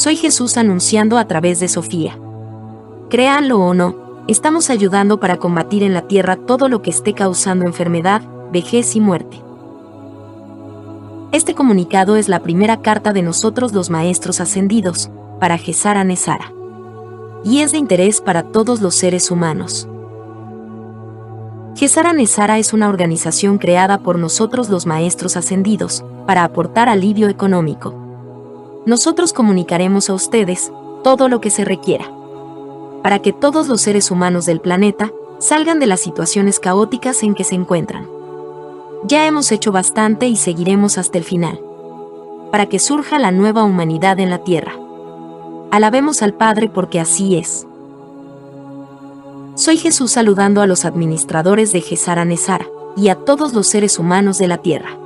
Soy Jesús anunciando a través de Sofía. Créanlo o no, estamos ayudando para combatir en la tierra todo lo que esté causando enfermedad, vejez y muerte. Este comunicado es la primera carta de nosotros los maestros ascendidos, para Gesara Nesara. Y es de interés para todos los seres humanos. Gesara Nesara es una organización creada por nosotros los maestros ascendidos, para aportar alivio económico. Nosotros comunicaremos a ustedes todo lo que se requiera. Para que todos los seres humanos del planeta salgan de las situaciones caóticas en que se encuentran. Ya hemos hecho bastante y seguiremos hasta el final. Para que surja la nueva humanidad en la Tierra. Alabemos al Padre porque así es. Soy Jesús saludando a los administradores de Gesara Nesara y a todos los seres humanos de la Tierra.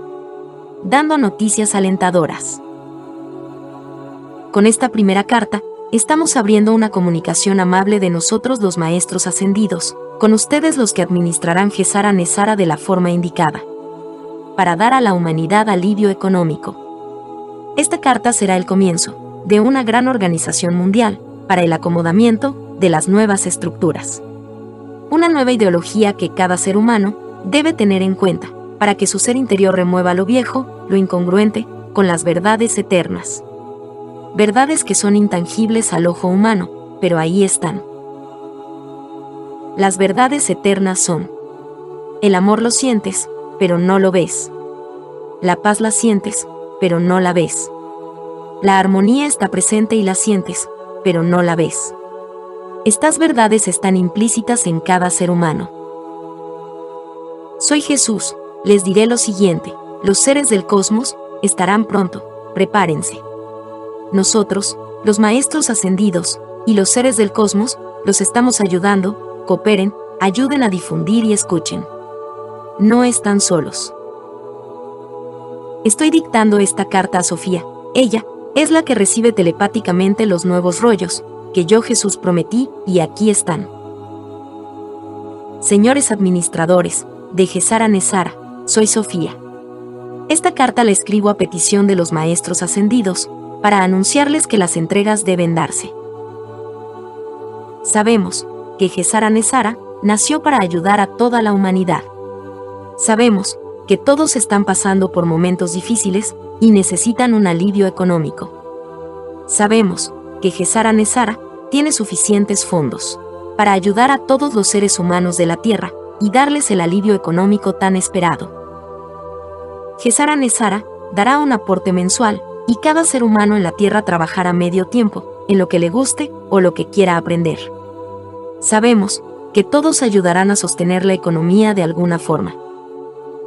Dando noticias alentadoras. Con esta primera carta, estamos abriendo una comunicación amable de nosotros los maestros ascendidos, con ustedes los que administrarán Gesara Nesara de la forma indicada para dar a la humanidad alivio económico. Esta carta será el comienzo de una gran organización mundial para el acomodamiento de las nuevas estructuras. Una nueva ideología que cada ser humano debe tener en cuenta para que su ser interior remueva lo viejo, lo incongruente, con las verdades eternas. Verdades que son intangibles al ojo humano, pero ahí están. Las verdades eternas son. El amor lo sientes, pero no lo ves. La paz la sientes, pero no la ves. La armonía está presente y la sientes, pero no la ves. Estas verdades están implícitas en cada ser humano. Soy Jesús, les diré lo siguiente, los seres del cosmos estarán pronto, prepárense. Nosotros, los maestros ascendidos, y los seres del cosmos, los estamos ayudando, cooperen, ayuden a difundir y escuchen no están solos. Estoy dictando esta carta a Sofía. Ella es la que recibe telepáticamente los nuevos rollos que yo Jesús prometí y aquí están. Señores administradores, de Gesara Nesara, soy Sofía. Esta carta la escribo a petición de los maestros ascendidos, para anunciarles que las entregas deben darse. Sabemos que Gesara Nesara nació para ayudar a toda la humanidad. Sabemos que todos están pasando por momentos difíciles y necesitan un alivio económico. Sabemos que Gesara Nesara tiene suficientes fondos para ayudar a todos los seres humanos de la Tierra y darles el alivio económico tan esperado. Gesara Nesara dará un aporte mensual y cada ser humano en la Tierra trabajará medio tiempo, en lo que le guste o lo que quiera aprender. Sabemos que todos ayudarán a sostener la economía de alguna forma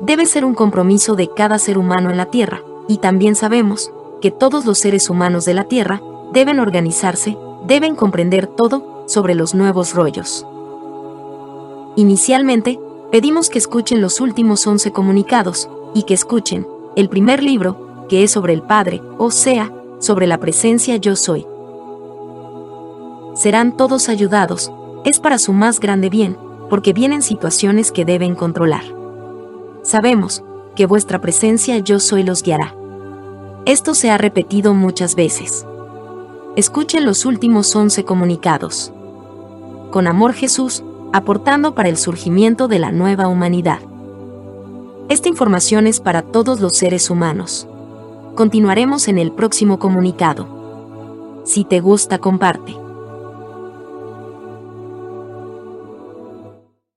debe ser un compromiso de cada ser humano en la Tierra, y también sabemos que todos los seres humanos de la Tierra deben organizarse, deben comprender todo sobre los nuevos rollos. Inicialmente, pedimos que escuchen los últimos 11 comunicados, y que escuchen el primer libro, que es sobre el Padre, o sea, sobre la presencia yo soy. Serán todos ayudados, es para su más grande bien, porque vienen situaciones que deben controlar sabemos que vuestra presencia yo soy los guiará. Esto se ha repetido muchas veces. Escuchen los últimos once comunicados. Con amor Jesús, aportando para el surgimiento de la nueva humanidad. Esta información es para todos los seres humanos. Continuaremos en el próximo comunicado. Si te gusta, comparte.